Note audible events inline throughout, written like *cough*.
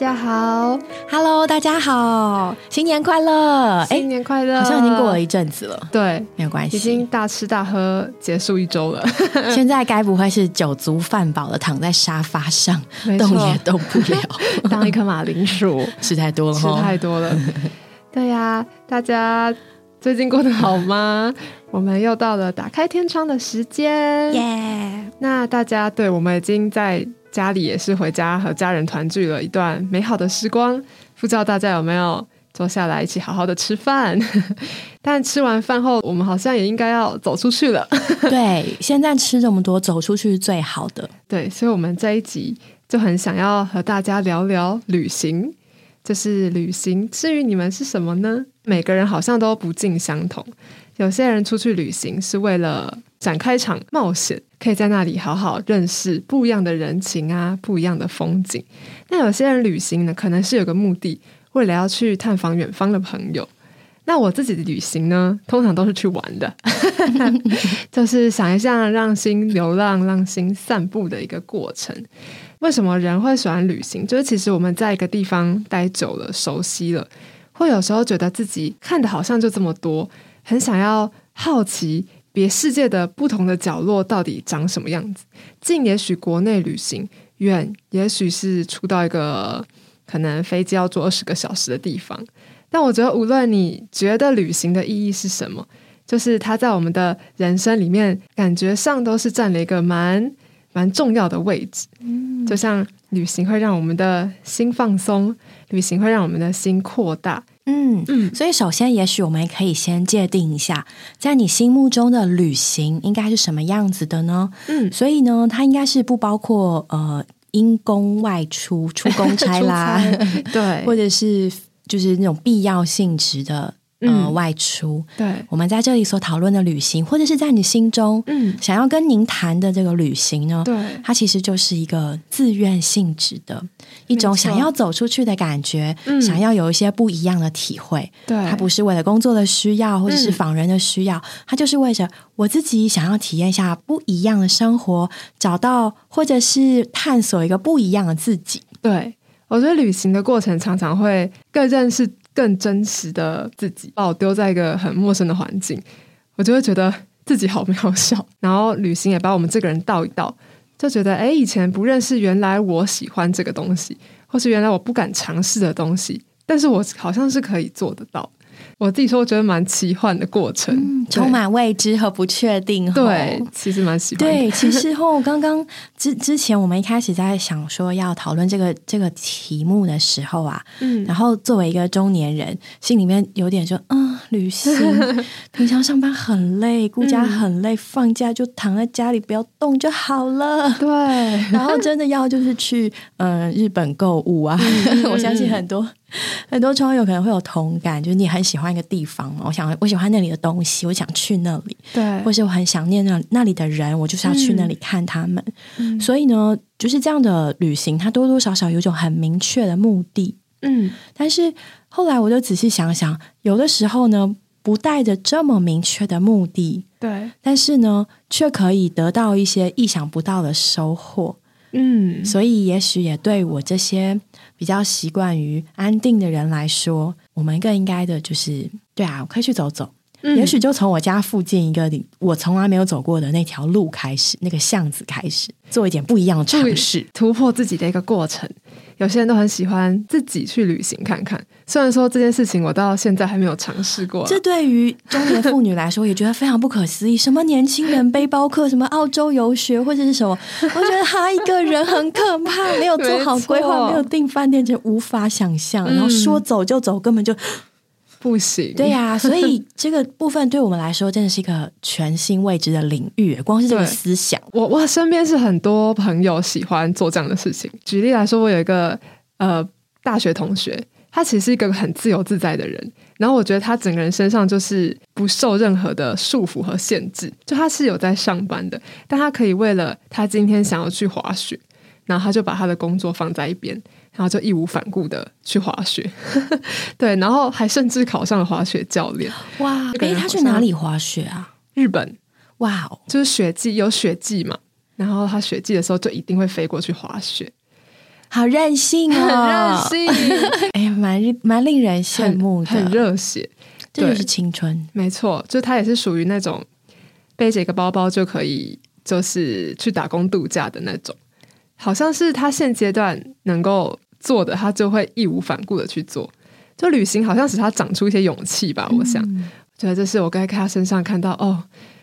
大家好，Hello，大家好，新年快乐！新年快乐！好像已经过了一阵子了，对，没有关系，已经大吃大喝结束一周了。*laughs* *laughs* 现在该不会是酒足饭饱的躺在沙发上，动也动不了，*laughs* 当一颗马铃薯，吃太多了，吃太多了。对呀，大家最近过得好吗？我们又到了打开天窗的时间，耶！那大家对我们已经在。家里也是回家和家人团聚了一段美好的时光，不知道大家有没有坐下来一起好好的吃饭？*laughs* 但吃完饭后，我们好像也应该要走出去了。*laughs* 对，现在吃这么多，走出去是最好的。对，所以，我们这一集就很想要和大家聊聊旅行。就是旅行，至于你们是什么呢？每个人好像都不尽相同。有些人出去旅行是为了展开一场冒险，可以在那里好好认识不一样的人情啊，不一样的风景。那有些人旅行呢，可能是有个目的，为了要去探访远方的朋友。那我自己的旅行呢，通常都是去玩的，*laughs* 就是想一下让心流浪、让心散步的一个过程。为什么人会喜欢旅行？就是其实我们在一个地方待久了、熟悉了，会有时候觉得自己看的好像就这么多。很想要好奇别世界的不同的角落到底长什么样子。近也许国内旅行，远也许是出到一个可能飞机要坐二十个小时的地方。但我觉得，无论你觉得旅行的意义是什么，就是它在我们的人生里面，感觉上都是占了一个蛮蛮重要的位置。嗯，就像旅行会让我们的心放松，旅行会让我们的心扩大。嗯嗯，所以首先，也许我们可以先界定一下，在你心目中的旅行应该是什么样子的呢？嗯，所以呢，它应该是不包括呃因公外出、出公差啦，*laughs* 对，或者是就是那种必要性质的。呃，外出，对，我们在这里所讨论的旅行，或者是在你心中，嗯，想要跟您谈的这个旅行呢，对，它其实就是一个自愿性质的一种想要走出去的感觉，嗯想要有一些不一样的体会，对，它不是为了工作的需要，或者是访人的需要，它就是为着我自己想要体验一下不一样的生活，找到或者是探索一个不一样的自己。对我觉得旅行的过程常常会更认识。更真实的自己，把我丢在一个很陌生的环境，我就会觉得自己好渺小。然后旅行也把我们这个人倒一倒，就觉得哎，以前不认识，原来我喜欢这个东西，或是原来我不敢尝试的东西，但是我好像是可以做得到。我自己说，我觉得蛮奇幻的过程，充满未知和不确定。对，其实蛮喜欢。对，*laughs* 其实后刚刚之之前，我们一开始在想说要讨论这个这个题目的时候啊，嗯，然后作为一个中年人，心里面有点说，嗯，旅行，*laughs* 平常上班很累，顾家很累，放假就躺在家里不要动就好了。对，*laughs* 然后真的要就是去嗯日本购物啊，*laughs* 我相信很多。很多窗友可能会有同感，就是你很喜欢一个地方嘛，我想我喜欢那里的东西，我想去那里，对，或是我很想念那那里的人，我就是要去那里看他们。所以呢，就是这样的旅行，它多多少少有种很明确的目的。嗯，但是后来我就仔细想想，有的时候呢，不带着这么明确的目的，对，但是呢，却可以得到一些意想不到的收获。嗯，所以也许也对我这些比较习惯于安定的人来说，我们更应该的就是，对啊，我可以去走走。也许就从我家附近一个我从来没有走过的那条路开始，那个巷子开始，做一点不一样的尝试，突破自己的一个过程。有些人都很喜欢自己去旅行看看，虽然说这件事情我到现在还没有尝试过。这对于中年妇女来说也觉得非常不可思议。什么年轻人背包客，什么澳洲游学或者是什么，我觉得他一个人很可怕，没有做好规划，没有订饭店，就无法想象。然后说走就走，根本就。不行，对呀，*laughs* 所以这个部分对我们来说真的是一个全新未知的领域。光是这个思想，我我身边是很多朋友喜欢做这样的事情。举例来说，我有一个呃大学同学，他其实是一个很自由自在的人。然后我觉得他整个人身上就是不受任何的束缚和限制。就他是有在上班的，但他可以为了他今天想要去滑雪，然后他就把他的工作放在一边。然后就义无反顾的去滑雪，*laughs* 对，然后还甚至考上了滑雪教练。哇！哎，他去哪里滑雪啊？日本。哇哦，就是雪季有雪季嘛，然后他雪季的时候就一定会飞过去滑雪。好任性哦，*laughs* 很任性，*laughs* 哎呀，蛮蛮令人羡慕的，很热血，这就是青春，没错，就他也是属于那种背着一个包包就可以，就是去打工度假的那种，好像是他现阶段能够做的，他就会义无反顾的去做，就旅行好像使他长出一些勇气吧，我想，觉得这是我该在他身上看到哦，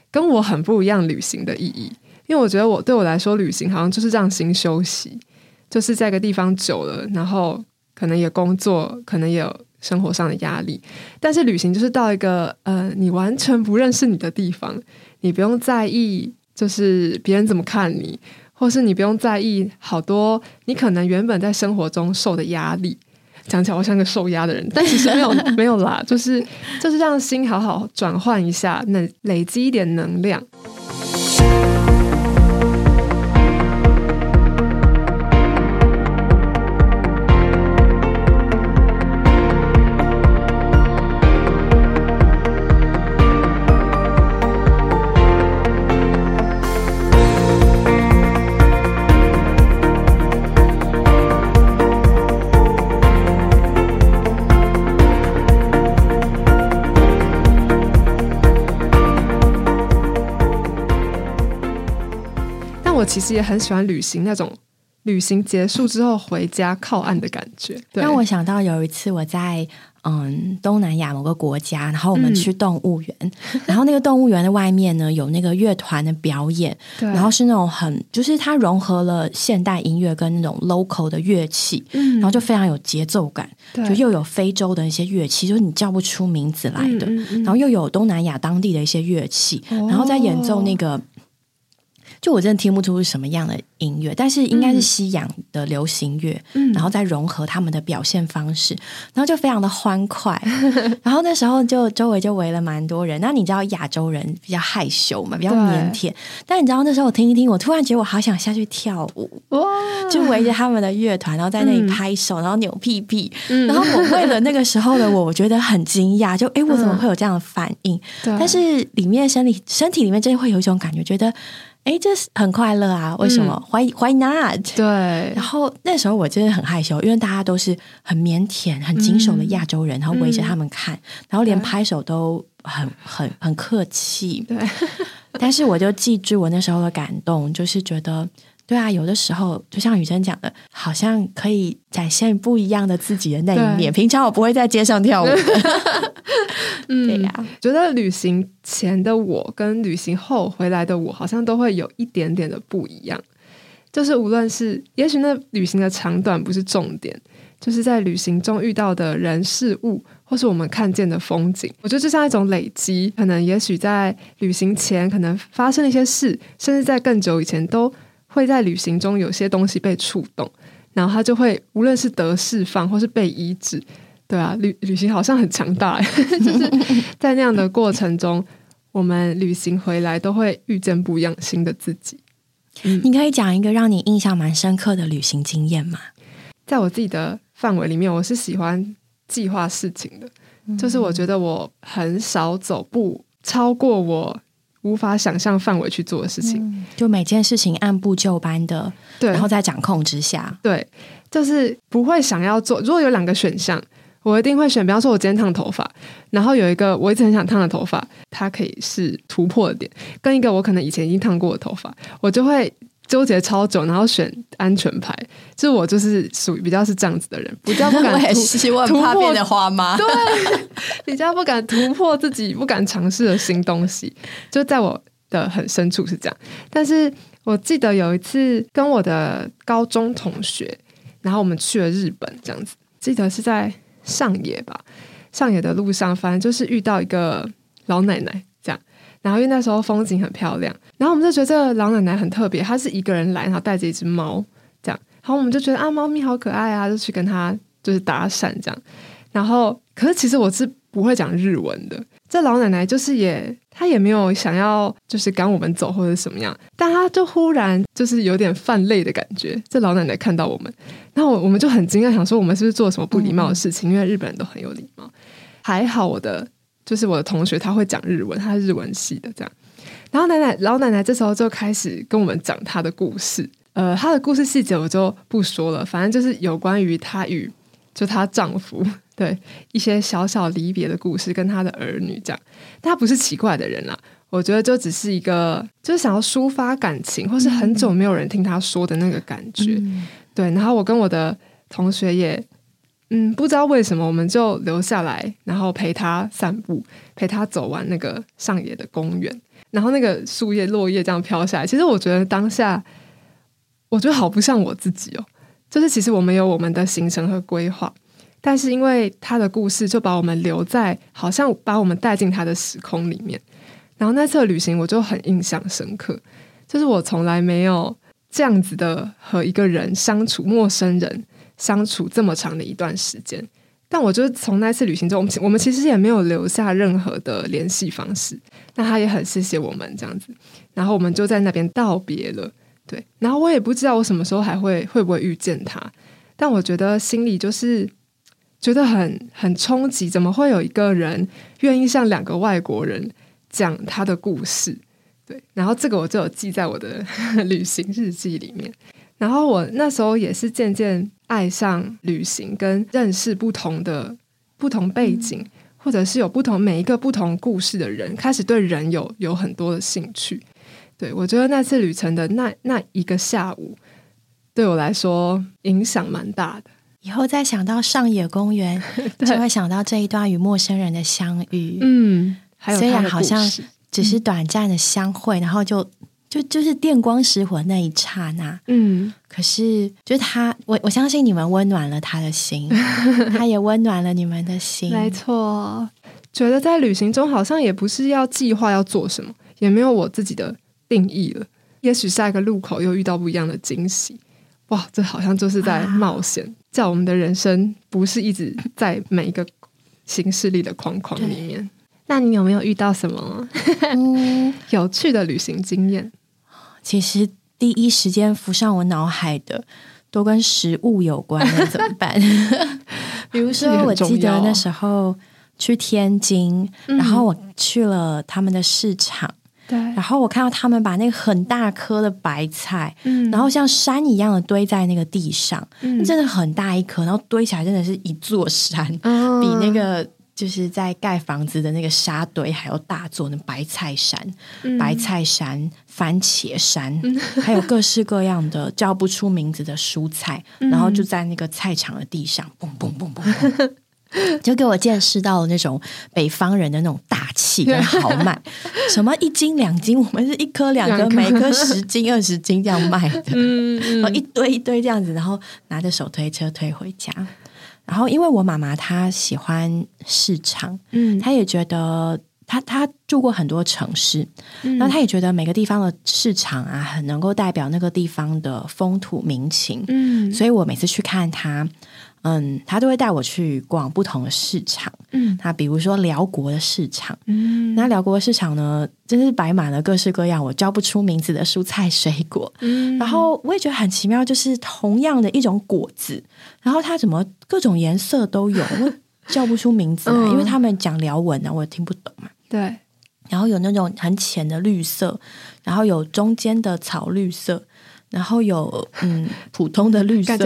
跟我很不一样旅行的意义。因为我觉得我对我来说，旅行好像就是让心休息，就是在一个地方久了，然后可能也工作，可能也有生活上的压力。但是旅行就是到一个呃，你完全不认识你的地方，你不用在意就是别人怎么看你，或是你不用在意好多你可能原本在生活中受的压力。讲起来我像个受压的人，但其实没有 *laughs* 没有啦，就是就是让心好好转换一下，那累积一点能量。其实也很喜欢旅行那种旅行结束之后回家靠岸的感觉，让我想到有一次我在嗯东南亚某个国家，然后我们去动物园，*laughs* 然后那个动物园的外面呢有那个乐团的表演，然后是那种很就是它融合了现代音乐跟那种 local 的乐器，然后就非常有节奏感，就又有非洲的一些乐器，就是你叫不出名字来的，然后又有东南亚当地的一些乐器，然后在演奏那个。就我真的听不出是什么样的音乐，但是应该是西洋的流行乐，然后再融合他们的表现方式，然后就非常的欢快。*laughs* 然后那时候就周围就围了蛮多人。那你知道亚洲人比较害羞嘛，比较腼腆。但你知道那时候我听一听，我突然觉得我好想下去跳舞，哇！就围着他们的乐团，然后在那里拍手，然后扭屁屁。然后我为了那个时候的我，我觉得很惊讶，*laughs* 就哎，我怎么会有这样的反应？但是里面身体身体里面真的会有一种感觉，觉得。哎，这是很快乐啊！为什么？Why Why not？对。然后那时候我真的很害羞，因为大家都是很腼腆、很谨守的亚洲人，然后围着他们看，然后连拍手都很很很客气。对。但是我就记住我那时候的感动，就是觉得，对啊，有的时候就像雨珍讲的，好像可以展现不一样的自己的那一面。平常我不会在街上跳舞。*laughs* 嗯，对呀，觉得旅行前的我跟旅行后回来的我，好像都会有一点点的不一样。就是无论是，也许那旅行的长短不是重点，就是在旅行中遇到的人事物，或是我们看见的风景，我觉得就像一种累积。可能也许在旅行前，可能发生了一些事，甚至在更久以前，都会在旅行中有些东西被触动，然后他就会无论是得释放，或是被医治。对啊，旅旅行好像很强大，*laughs* 就是在那样的过程中，我们旅行回来都会遇见不一样新的自己。你可以讲一个让你印象蛮深刻的旅行经验吗？在我自己的范围里面，我是喜欢计划事情的，就是我觉得我很少走步超过我无法想象范围去做的事情，就每件事情按部就班的，对，然后在掌控之下，对，就是不会想要做。如果有两个选项。我一定会选，比方说，我今天烫头发，然后有一个我一直很想烫的头发，它可以是突破的点，跟一个我可能以前已经烫过的头发，我就会纠结超久，然后选安全牌。就我就是属于比较是这样子的人，比较不敢 *laughs* 突破变的花吗？对，*laughs* 比较不敢突破自己不敢尝试的新东西，就在我的很深处是这样。但是我记得有一次跟我的高中同学，然后我们去了日本，这样子，记得是在。上野吧，上野的路上，反正就是遇到一个老奶奶然后因为那时候风景很漂亮，然后我们就觉得这个老奶奶很特别，她是一个人来，然后带着一只猫这样，然后我们就觉得啊，猫咪好可爱啊，就去跟她就是搭讪这样，然后可是其实我是不会讲日文的。这老奶奶就是也，她也没有想要就是赶我们走或者什么样，但她就忽然就是有点泛泪的感觉。这老奶奶看到我们，然后我我们就很惊讶，想说我们是不是做什么不礼貌的事情？因为日本人都很有礼貌。还好我的就是我的同学他会讲日文，他是日文系的这样。然后奶奶老奶奶这时候就开始跟我们讲她的故事，呃，她的故事细节我就不说了，反正就是有关于她与就她丈夫对一些小小离别的故事，跟她的儿女这样。但她不是奇怪的人啦，我觉得就只是一个就是想要抒发感情，或是很久没有人听她说的那个感觉。对，然后我跟我的同学也。嗯，不知道为什么，我们就留下来，然后陪他散步，陪他走完那个上野的公园，然后那个树叶落叶这样飘下来。其实我觉得当下，我觉得好不像我自己哦。就是其实我们有我们的行程和规划，但是因为他的故事，就把我们留在，好像把我们带进他的时空里面。然后那次旅行我就很印象深刻，就是我从来没有这样子的和一个人相处，陌生人。相处这么长的一段时间，但我觉得从那次旅行中，我们我们其实也没有留下任何的联系方式。那他也很谢谢我们这样子，然后我们就在那边道别了。对，然后我也不知道我什么时候还会会不会遇见他，但我觉得心里就是觉得很很冲击，怎么会有一个人愿意向两个外国人讲他的故事？对，然后这个我就有记在我的 *laughs* 旅行日记里面。然后我那时候也是渐渐爱上旅行，跟认识不同的不同背景，或者是有不同每一个不同故事的人，开始对人有有很多的兴趣。对我觉得那次旅程的那那一个下午，对我来说影响蛮大的。以后再想到上野公园，*laughs* 就会想到这一段与陌生人的相遇。嗯，还有虽然好像只是短暂的相会，然后就。就就是电光石火那一刹那，嗯，可是就是他，我我相信你们温暖了他的心，*laughs* 他也温暖了你们的心，没错。觉得在旅行中好像也不是要计划要做什么，也没有我自己的定义了。也许下一个路口又遇到不一样的惊喜，哇，这好像就是在冒险，叫我们的人生不是一直在每一个形式里的框框里面。那你有没有遇到什么 *laughs* 有趣的旅行经验？其实第一时间浮上我脑海的都跟食物有关，怎么办？*laughs* 比如说，我记得那时候去天津，然后我去了他们的市场，对，然后我看到他们把那个很大颗的白菜，嗯，然后像山一样的堆在那个地上，嗯，真的很大一颗，然后堆起来真的是一座山，比那个。就是在盖房子的那个沙堆，还有大座的白菜山、白菜山、番茄山，*laughs* 还有各式各样的叫不出名字的蔬菜，然后就在那个菜场的地上，嘣嘣嘣嘣，就给我见识到了那种北方人的那种大气跟豪迈。*laughs* 什么一斤两斤，我们是一颗两颗，每颗十斤二十斤这样卖的，*laughs* 然后一堆一堆这样子，然后拿着手推车推回家。然后，因为我妈妈她喜欢市场，嗯，她也觉得她她住过很多城市，那她也觉得每个地方的市场啊，很能够代表那个地方的风土民情，嗯，所以我每次去看她。嗯，他都会带我去逛不同的市场。嗯，他比如说辽国的市场，嗯，那辽国的市场呢，真是摆满了各式各样我叫不出名字的蔬菜水果。嗯，然后我也觉得很奇妙，就是同样的一种果子，然后它怎么各种颜色都有，我叫不出名字来，*laughs* 因为他们讲辽文呢，我也听不懂嘛。对，然后有那种很浅的绿色，然后有中间的草绿色。然后有嗯 *laughs* 普通的绿色，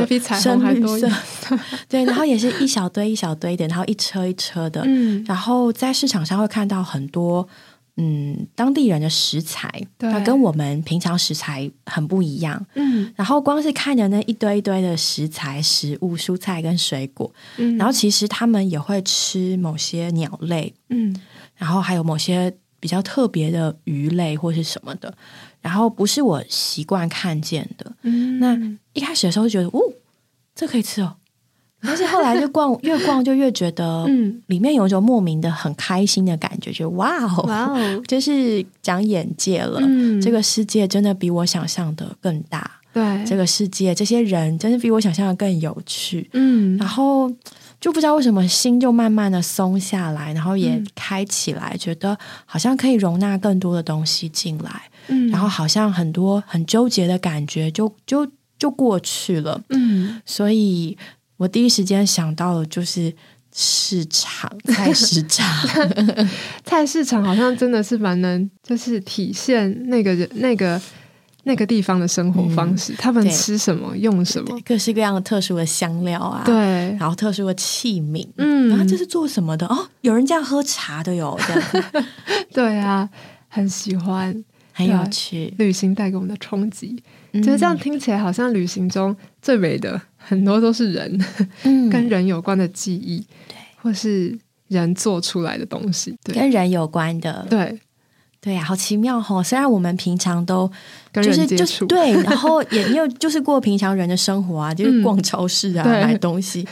深绿色，*laughs* 对，然后也是一小堆一小堆的，然后一车一车的，嗯，然后在市场上会看到很多嗯当地人的食材，它跟我们平常食材很不一样，嗯，然后光是看着那一堆一堆的食材、食物、蔬菜跟水果，嗯，然后其实他们也会吃某些鸟类，嗯，然后还有某些比较特别的鱼类或是什么的。然后不是我习惯看见的，那一开始的时候觉得哦，这可以吃哦，但是后来就逛 *laughs* 越逛就越觉得，嗯，里面有一种莫名的很开心的感觉，觉得哇哦，哇哦，*laughs* 就是长眼界了，这个世界真的比我想象的更大，对，这个世界这些人真的比我想象的更有趣，嗯，然后。就不知道为什么心就慢慢的松下来，然后也开起来，觉得好像可以容纳更多的东西进来，嗯，然后好像很多很纠结的感觉就就就过去了，嗯，所以我第一时间想到的就是市场菜市场，*laughs* 菜市场好像真的是蛮能就是体现那个人那个那个地方的生活方式，他们吃什么，用什么，各式各样的特殊的香料啊，对，然后特殊的器皿，嗯，然后这是做什么的？哦，有人这样喝茶的哟，这样，*laughs* 对啊，很喜欢，很有趣，旅行带给我们的冲击，觉得这样听起来好像旅行中最美的很多都是人，跟人有关的记忆，对，或是人做出来的东西，对。跟人有关的，对。对呀，好奇妙哈！虽然我们平常都就是就是对，然后也因为就是过平常人的生活啊，*laughs* 就是逛超市啊，买东西。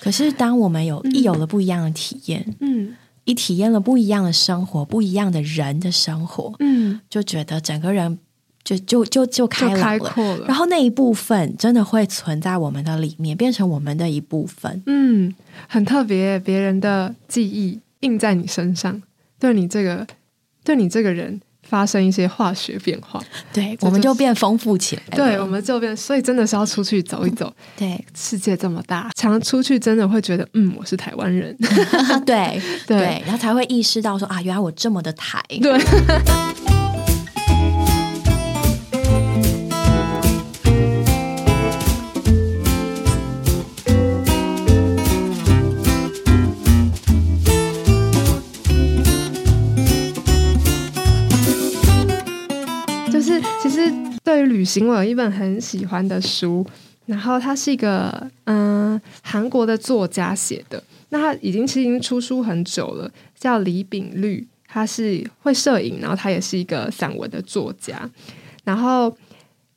可是当我们有一有了不一样的体验，嗯，一体验了不一样的生活，不一样的人的生活，嗯，就觉得整个人就就就就开开阔，了。然后那一部分真的会存在我们的里面，变成我们的一部分。嗯，很特别，别人的记忆印在你身上，对你这个。对你这个人发生一些化学变化，对，我们就变丰富起来。对，我们就变，所以真的是要出去走一走。对，世界这么大，常出去真的会觉得，嗯，我是台湾人。*laughs* 对 *laughs* 对，然后才会意识到说啊，原来我这么的台。对。旅行，我有一本很喜欢的书，然后它是一个嗯韩国的作家写的，那他已经其实已经出书很久了，叫李炳律，他是会摄影，然后他也是一个散文的作家，然后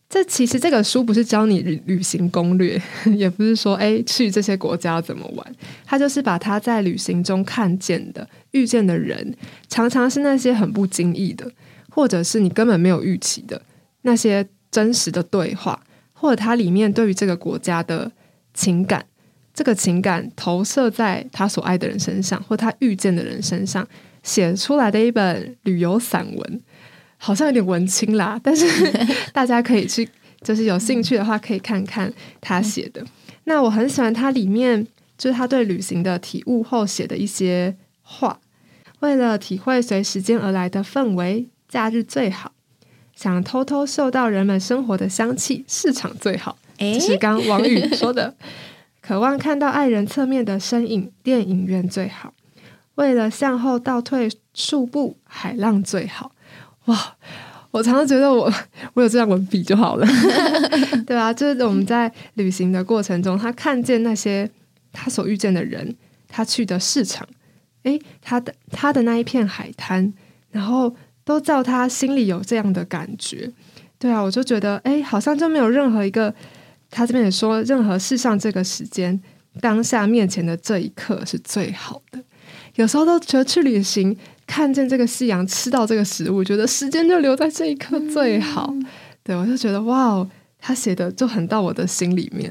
这其实这个书不是教你旅旅行攻略，也不是说哎去这些国家怎么玩，他就是把他在旅行中看见的、遇见的人，常常是那些很不经意的，或者是你根本没有预期的。那些真实的对话，或者他里面对于这个国家的情感，这个情感投射在他所爱的人身上，或他遇见的人身上，写出来的一本旅游散文，好像有点文青啦。*laughs* 但是 *laughs* 大家可以去，就是有兴趣的话，可以看看他写的。那我很喜欢他里面，就是他对旅行的体悟后写的一些话。为了体会随时间而来的氛围，假日最好。想偷偷嗅到人们生活的香气，市场最好。这是刚王宇说的。*laughs* 渴望看到爱人侧面的身影，电影院最好。为了向后倒退数步，海浪最好。哇！我常常觉得我 *laughs* 我有这样文笔就好了，*laughs* 对啊，就是我们在旅行的过程中，他看见那些他所遇见的人，他去的市场，诶，他的他的那一片海滩，然后。都叫他心里有这样的感觉，对啊，我就觉得，哎，好像就没有任何一个，他这边也说，任何世上这个时间当下面前的这一刻是最好的。有时候都觉得去旅行，看见这个夕阳，吃到这个食物，觉得时间就留在这一刻最好。对我就觉得，哇哦，他写的就很到我的心里面。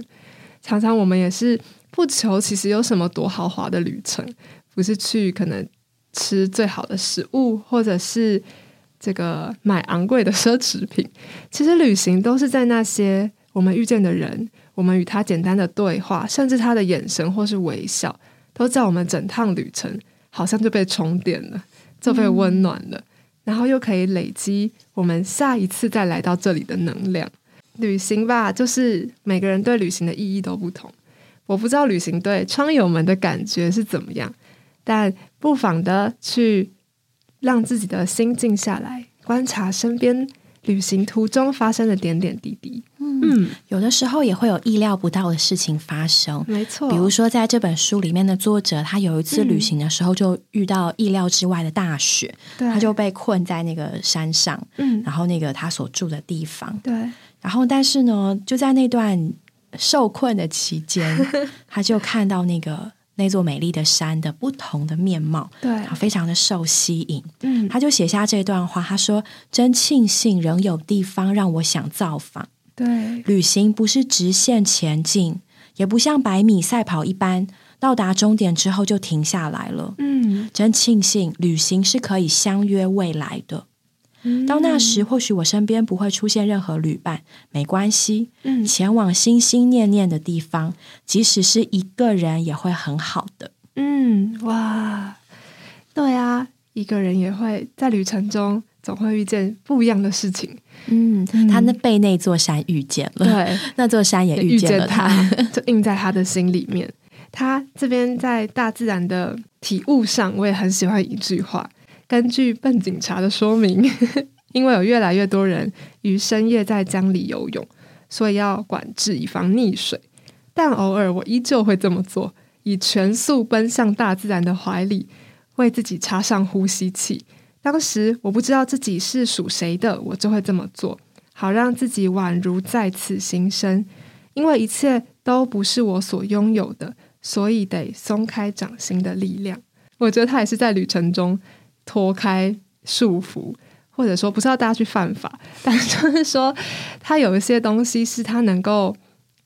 常常我们也是不求其实有什么多豪华的旅程，不是去可能吃最好的食物，或者是。这个买昂贵的奢侈品，*laughs* 其实旅行都是在那些我们遇见的人，我们与他简单的对话，甚至他的眼神或是微笑，都在我们整趟旅程好像就被充电了，就被温暖了，然后又可以累积我们下一次再来到这里的能量。旅行吧，就是每个人对旅行的意义都不同。我不知道旅行对窗友们的感觉是怎么样，但不妨的去。让自己的心静下来，观察身边旅行途中发生的点点滴滴。嗯，有的时候也会有意料不到的事情发生。没错，比如说在这本书里面的作者，他有一次旅行的时候就遇到意料之外的大雪，他就被困在那个山上。嗯，然后那个他所住的地方，对，然后但是呢，就在那段受困的期间，*laughs* 他就看到那个。那座美丽的山的不同的面貌，对，非常的受吸引。嗯，他就写下这段话，他说：“真庆幸仍有地方让我想造访。对，旅行不是直线前进，也不像百米赛跑一般，到达终点之后就停下来了。嗯，真庆幸旅行是可以相约未来的。”到那时，或许我身边不会出现任何旅伴，没关系。嗯，前往心心念念的地方，即使是一个人，也会很好的。嗯，哇，对啊，一个人也会在旅程中总会遇见不一样的事情。嗯，他那被那座山遇见了，对，*laughs* 那座山也遇见了他，*laughs* 就印在他的心里面。他这边在大自然的体悟上，我也很喜欢一句话。根据笨警察的说明，*laughs* 因为有越来越多人于深夜在江里游泳，所以要管制以防溺水。但偶尔我依旧会这么做，以全速奔向大自然的怀里，为自己插上呼吸器。当时我不知道自己是属谁的，我就会这么做，好让自己宛如再次新生。因为一切都不是我所拥有的，所以得松开掌心的力量。我觉得他也是在旅程中。脱开束缚，或者说不是要大家去犯法，*laughs* 但就是说，他有一些东西是他能够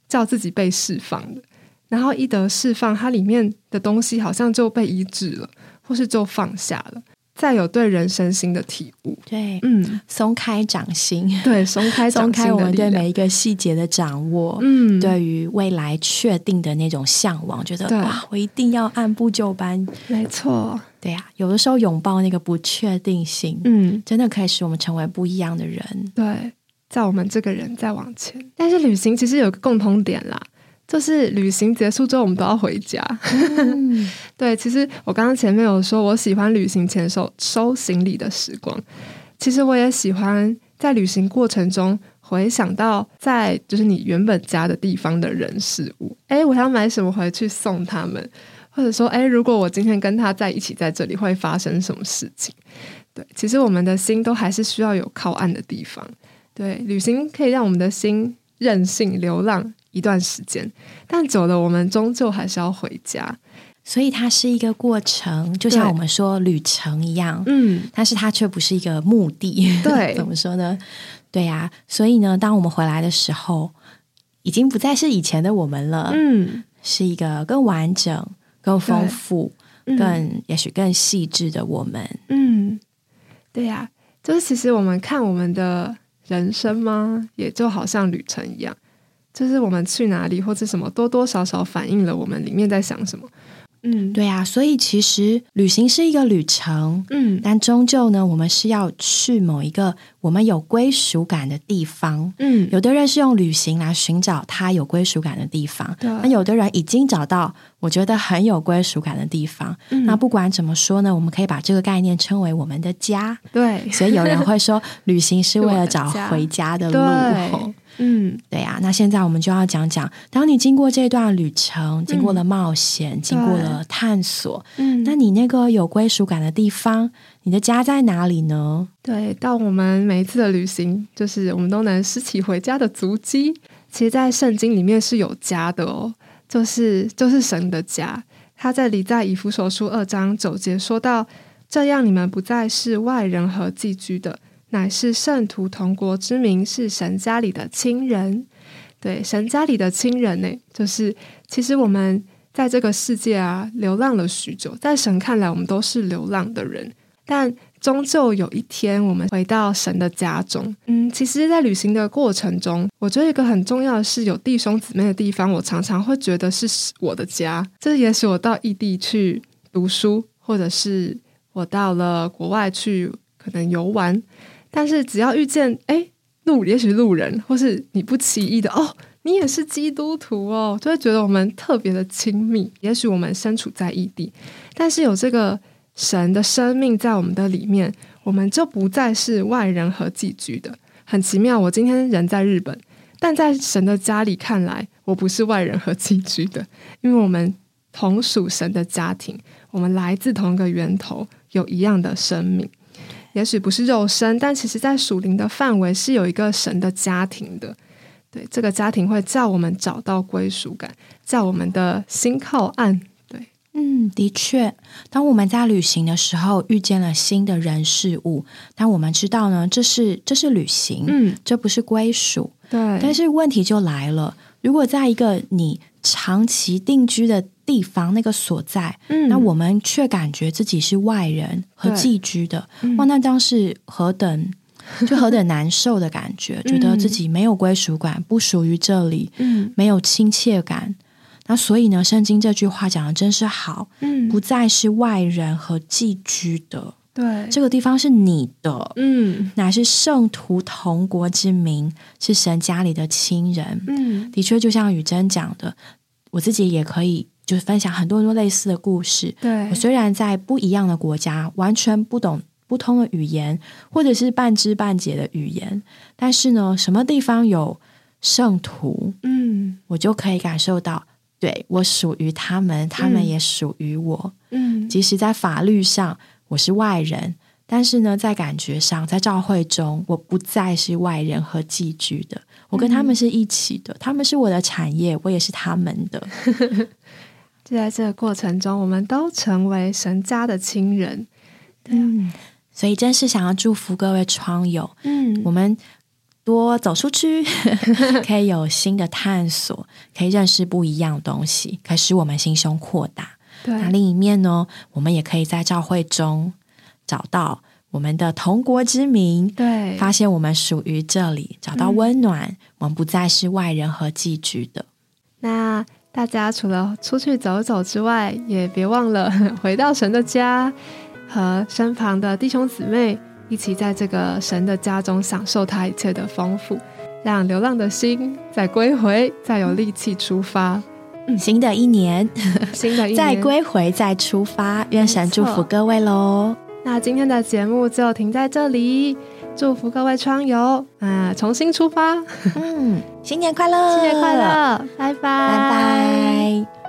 叫自己被释放的，然后一得释放，它里面的东西好像就被医治了，或是就放下了。再有对人身心的体悟，对，嗯，松开掌心，对，松开 *laughs* 松开我们对每一个细节的掌握，嗯，对于未来确定的那种向往，觉得哇，我一定要按部就班，没错，对呀，有的时候拥抱那个不确定性，嗯，真的可以使我们成为不一样的人，对，在我们这个人再往前，但是旅行其实有个共同点啦。就是旅行结束之后，我们都要回家。*laughs* 对，其实我刚刚前面有说，我喜欢旅行前收收行李的时光。其实我也喜欢在旅行过程中回想到在就是你原本家的地方的人事物。哎，我要买什么回去送他们，或者说，哎，如果我今天跟他在一起在这里，会发生什么事情？对，其实我们的心都还是需要有靠岸的地方。对，旅行可以让我们的心任性流浪。一段时间，但久了，我们终究还是要回家，所以它是一个过程，就像我们说旅程一样，嗯，但是它却不是一个目的，对，*laughs* 怎么说呢？对呀，所以呢，当我们回来的时候，已经不再是以前的我们了，嗯，是一个更完整、更丰富、更也许更细致的我们，嗯，对呀，就是其实我们看我们的人生吗，也就好像旅程一样。就是我们去哪里或者什么，多多少少反映了我们里面在想什么。嗯，对啊，所以其实旅行是一个旅程，嗯，但终究呢，我们是要去某一个我们有归属感的地方。嗯，有的人是用旅行来寻找他有归属感的地方，那有的人已经找到我觉得很有归属感的地方。那不管怎么说呢，我们可以把这个概念称为我们的家。对，所以有人会说，*laughs* 旅行是为了找回家的路。嗯，对呀，那现在我们就要讲讲，当你经过这段旅程，经过了冒险，经过了探索，嗯，那你那个有归属感的地方，你的家在哪里呢？对，到我们每一次的旅行，就是我们都能拾起回家的足迹。其实，在圣经里面是有家的哦，就是就是神的家。他在里在以弗所书二章九节说到：“这样，你们不再是外人和寄居的。”乃是圣徒同国之名，是神家里的亲人。对，神家里的亲人呢，就是其实我们在这个世界啊，流浪了许久，在神看来，我们都是流浪的人。但终究有一天，我们回到神的家中。嗯，其实，在旅行的过程中，我觉得一个很重要的是有弟兄姊妹的地方，我常常会觉得是我的家。这也许我到异地去读书，或者是我到了国外去可能游玩。但是只要遇见哎路，也许路人或是你不起意的哦，你也是基督徒哦，就会觉得我们特别的亲密。也许我们身处在异地，但是有这个神的生命在我们的里面，我们就不再是外人和寄居的。很奇妙，我今天人在日本，但在神的家里看来，我不是外人和寄居的，因为我们同属神的家庭，我们来自同一个源头，有一样的生命。也许不是肉身，但其实在属灵的范围是有一个神的家庭的。对，这个家庭会叫我们找到归属感，叫我们的心靠岸。对，嗯，的确，当我们在旅行的时候遇见了新的人事物，但我们知道呢，这是这是旅行，嗯，这不是归属。对，但是问题就来了，如果在一个你长期定居的。地方那个所在，那我们却感觉自己是外人和寄居的，哇，那将是何等 *laughs* 就何等难受的感觉，觉得自己没有归属感，不属于这里，嗯，没有亲切感。那所以呢，圣经这句话讲的真是好，嗯，不再是外人和寄居的，对，这个地方是你的，嗯，乃是圣徒同国之民，是神家里的亲人。嗯，的确，就像雨珍讲的，我自己也可以就是分享很多很多类似的故事。对我虽然在不一样的国家，完全不懂不通的语言，或者是半知半解的语言，但是呢，什么地方有圣徒，嗯，我就可以感受到。对我属于他们，他们也属于我。嗯，即使在法律上我是外人，但是呢，在感觉上，在教会中，我不再是外人和寄居的。我跟他们是一起的，他们是我的产业，我也是他们的。*laughs* 就在这个过程中，我们都成为神家的亲人。嗯，所以真是想要祝福各位窗友。嗯，我们。多走出去，*laughs* 可以有新的探索，可以认识不一样的东西，可以使我们心胸扩大。那另一面呢，我们也可以在教会中找到我们的同国之民，对，发现我们属于这里，找到温暖，我们不再是外人和寄居的。那大家除了出去走走之外，也别忘了 *laughs* 回到神的家，和身旁的弟兄姊妹。一起在这个神的家中享受他一切的丰富，让流浪的心再归回，再有力气出发。新的一年，*laughs* 新的一年再归回，再出发。愿神祝福各位喽！那今天的节目就停在这里，祝福各位窗友啊，重新出发。嗯，新年快乐，新年快乐，拜拜，拜拜。